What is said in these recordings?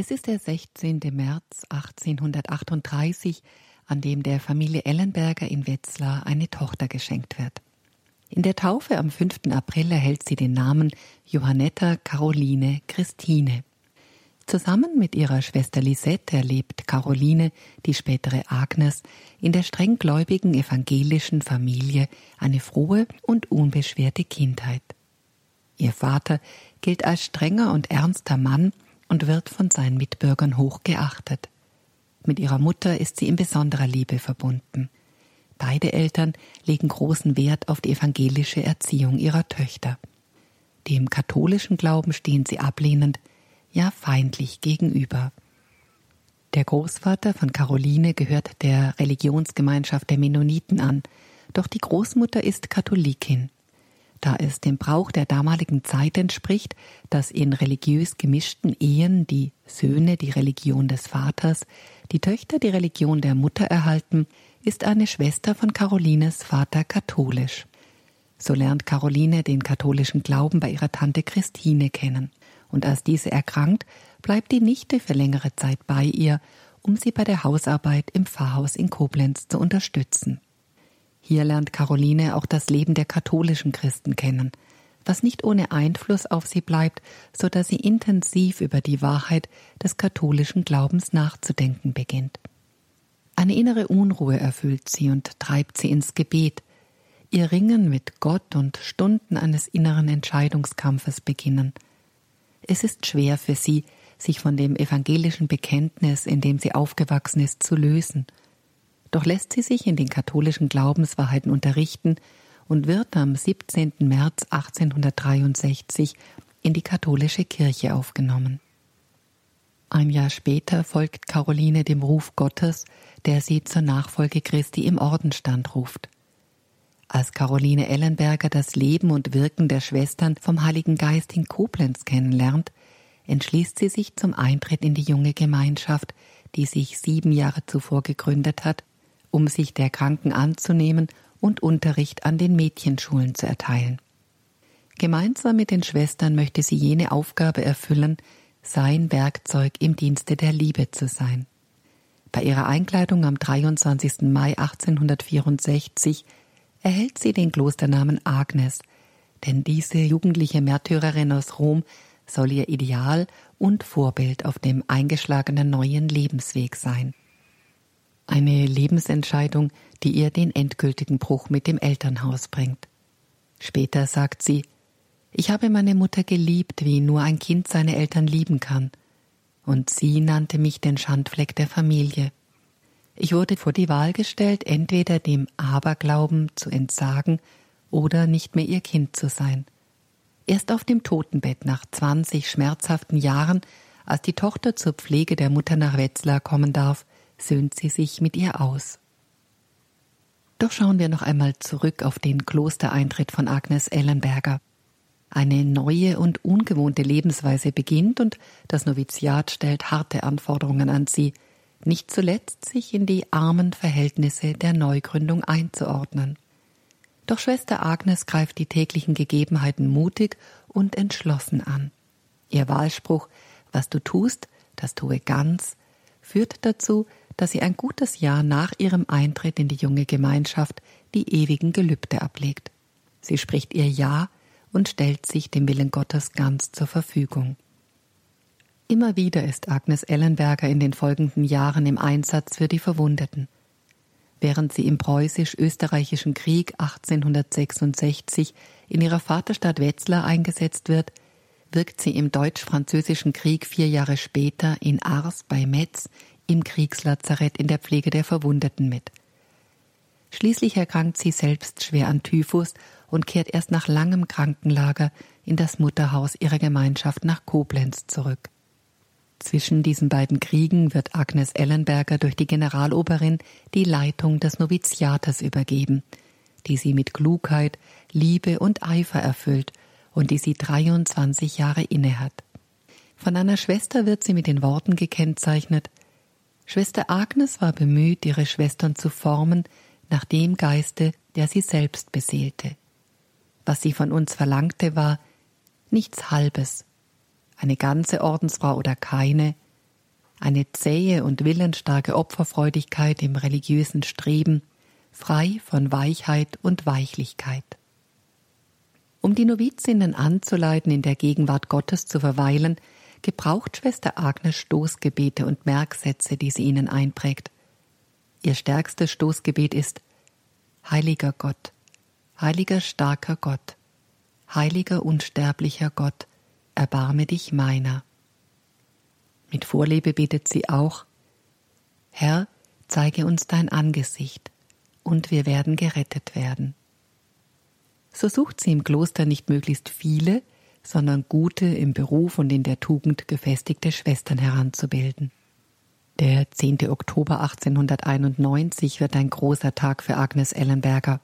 Es ist der 16. März 1838, an dem der Familie Ellenberger in Wetzlar eine Tochter geschenkt wird. In der Taufe am 5. April erhält sie den Namen Johannetta Caroline Christine. Zusammen mit ihrer Schwester Lisette erlebt Caroline, die spätere Agnes, in der strenggläubigen evangelischen Familie eine frohe und unbeschwerte Kindheit. Ihr Vater gilt als strenger und ernster Mann und wird von seinen Mitbürgern hoch geachtet. Mit ihrer Mutter ist sie in besonderer Liebe verbunden. Beide Eltern legen großen Wert auf die evangelische Erziehung ihrer Töchter. Dem katholischen Glauben stehen sie ablehnend, ja feindlich gegenüber. Der Großvater von Caroline gehört der Religionsgemeinschaft der Mennoniten an, doch die Großmutter ist Katholikin da es dem Brauch der damaligen Zeit entspricht, dass in religiös gemischten Ehen die Söhne die Religion des Vaters, die Töchter die Religion der Mutter erhalten, ist eine Schwester von Carolines Vater katholisch. So lernt Caroline den katholischen Glauben bei ihrer Tante Christine kennen, und als diese erkrankt, bleibt die Nichte für längere Zeit bei ihr, um sie bei der Hausarbeit im Pfarrhaus in Koblenz zu unterstützen. Hier lernt Caroline auch das Leben der katholischen Christen kennen, was nicht ohne Einfluss auf sie bleibt, so dass sie intensiv über die Wahrheit des katholischen Glaubens nachzudenken beginnt. Eine innere Unruhe erfüllt sie und treibt sie ins Gebet. Ihr Ringen mit Gott und Stunden eines inneren Entscheidungskampfes beginnen. Es ist schwer für sie, sich von dem evangelischen Bekenntnis, in dem sie aufgewachsen ist, zu lösen – doch lässt sie sich in den katholischen Glaubenswahrheiten unterrichten und wird am 17. März 1863 in die katholische Kirche aufgenommen. Ein Jahr später folgt Caroline dem Ruf Gottes, der sie zur Nachfolge Christi im Ordenstand ruft. Als Caroline Ellenberger das Leben und Wirken der Schwestern vom Heiligen Geist in Koblenz kennenlernt, entschließt sie sich zum Eintritt in die junge Gemeinschaft, die sich sieben Jahre zuvor gegründet hat um sich der Kranken anzunehmen und Unterricht an den Mädchenschulen zu erteilen. Gemeinsam mit den Schwestern möchte sie jene Aufgabe erfüllen, sein Werkzeug im Dienste der Liebe zu sein. Bei ihrer Einkleidung am 23. Mai 1864 erhält sie den Klosternamen Agnes, denn diese jugendliche Märtyrerin aus Rom soll ihr Ideal und Vorbild auf dem eingeschlagenen neuen Lebensweg sein eine Lebensentscheidung, die ihr den endgültigen Bruch mit dem Elternhaus bringt. Später sagt sie Ich habe meine Mutter geliebt, wie nur ein Kind seine Eltern lieben kann, und sie nannte mich den Schandfleck der Familie. Ich wurde vor die Wahl gestellt, entweder dem Aberglauben zu entsagen oder nicht mehr ihr Kind zu sein. Erst auf dem Totenbett nach zwanzig schmerzhaften Jahren, als die Tochter zur Pflege der Mutter nach Wetzlar kommen darf, söhnt sie sich mit ihr aus. Doch schauen wir noch einmal zurück auf den Klostereintritt von Agnes Ellenberger. Eine neue und ungewohnte Lebensweise beginnt und das Noviziat stellt harte Anforderungen an sie, nicht zuletzt sich in die armen Verhältnisse der Neugründung einzuordnen. Doch Schwester Agnes greift die täglichen Gegebenheiten mutig und entschlossen an. Ihr Wahlspruch Was du tust, das tue ganz, führt dazu, dass sie ein gutes Jahr nach ihrem Eintritt in die junge Gemeinschaft die ewigen Gelübde ablegt. Sie spricht ihr Ja und stellt sich dem Willen Gottes ganz zur Verfügung. Immer wieder ist Agnes Ellenberger in den folgenden Jahren im Einsatz für die Verwundeten. Während sie im preußisch-österreichischen Krieg 1866 in ihrer Vaterstadt Wetzlar eingesetzt wird, wirkt sie im deutsch-französischen Krieg vier Jahre später in Ars bei Metz im Kriegslazarett in der Pflege der Verwundeten mit. Schließlich erkrankt sie selbst schwer an Typhus und kehrt erst nach langem Krankenlager in das Mutterhaus ihrer Gemeinschaft nach Koblenz zurück. Zwischen diesen beiden Kriegen wird Agnes Ellenberger durch die Generaloberin die Leitung des Noviziates übergeben, die sie mit Klugheit, Liebe und Eifer erfüllt und die sie 23 Jahre innehat. Von einer Schwester wird sie mit den Worten gekennzeichnet Schwester Agnes war bemüht, ihre Schwestern zu formen nach dem Geiste, der sie selbst beseelte. Was sie von uns verlangte, war nichts Halbes, eine ganze Ordensfrau oder keine, eine zähe und willensstarke Opferfreudigkeit im religiösen Streben, frei von Weichheit und Weichlichkeit. Um die Novizinnen anzuleiten, in der Gegenwart Gottes zu verweilen, gebraucht Schwester Agnes Stoßgebete und Merksätze, die sie ihnen einprägt. Ihr stärkstes Stoßgebet ist Heiliger Gott, heiliger starker Gott, heiliger unsterblicher Gott, erbarme dich meiner. Mit Vorliebe betet sie auch Herr, zeige uns dein Angesicht, und wir werden gerettet werden. So sucht sie im Kloster nicht möglichst viele, sondern gute, im Beruf und in der Tugend gefestigte Schwestern heranzubilden. Der 10. Oktober 1891 wird ein großer Tag für Agnes Ellenberger.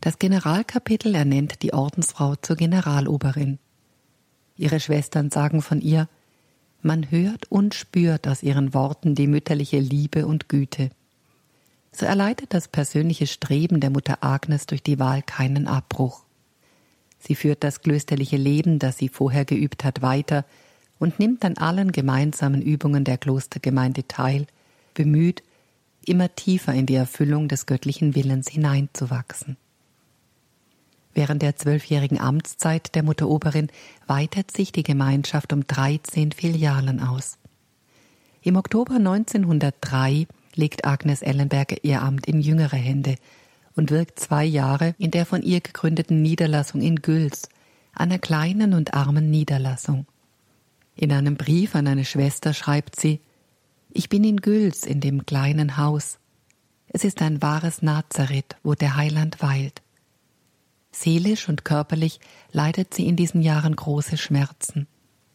Das Generalkapitel ernennt die Ordensfrau zur Generaloberin. Ihre Schwestern sagen von ihr, man hört und spürt aus ihren Worten die mütterliche Liebe und Güte. So erleidet das persönliche Streben der Mutter Agnes durch die Wahl keinen Abbruch. Sie führt das klösterliche Leben, das sie vorher geübt hat, weiter und nimmt an allen gemeinsamen Übungen der Klostergemeinde teil, bemüht, immer tiefer in die Erfüllung des göttlichen Willens hineinzuwachsen. Während der zwölfjährigen Amtszeit der Mutter Oberin weitet sich die Gemeinschaft um 13 Filialen aus. Im Oktober 1903 legt Agnes Ellenberger ihr Amt in jüngere Hände und wirkt zwei Jahre in der von ihr gegründeten Niederlassung in Güls, einer kleinen und armen Niederlassung. In einem Brief an eine Schwester schreibt sie Ich bin in Güls in dem kleinen Haus. Es ist ein wahres Nazareth, wo der Heiland weilt. Seelisch und körperlich leidet sie in diesen Jahren große Schmerzen.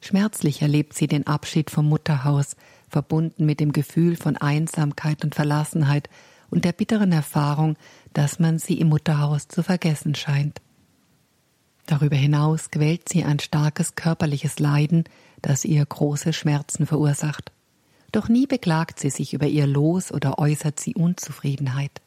Schmerzlich erlebt sie den Abschied vom Mutterhaus, verbunden mit dem Gefühl von Einsamkeit und Verlassenheit und der bitteren Erfahrung, dass man sie im Mutterhaus zu vergessen scheint. Darüber hinaus quält sie ein starkes körperliches Leiden, das ihr große Schmerzen verursacht. Doch nie beklagt sie sich über ihr Los oder äußert sie Unzufriedenheit.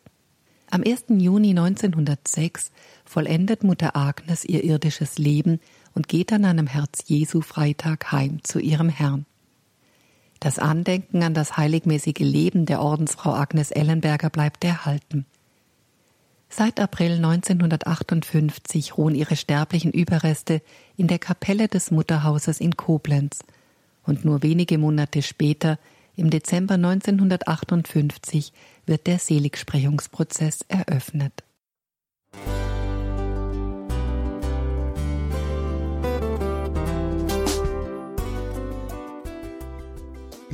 Am 1. Juni 1906 vollendet Mutter Agnes ihr irdisches Leben und geht an einem Herz-Jesu-Freitag heim zu ihrem Herrn. Das Andenken an das heiligmäßige Leben der Ordensfrau Agnes Ellenberger bleibt erhalten. Seit April 1958 ruhen ihre sterblichen Überreste in der Kapelle des Mutterhauses in Koblenz und nur wenige Monate später, im Dezember 1958, wird der Seligsprechungsprozess eröffnet.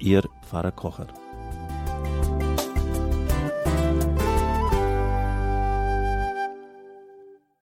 Ihr Pfarrer Kocher.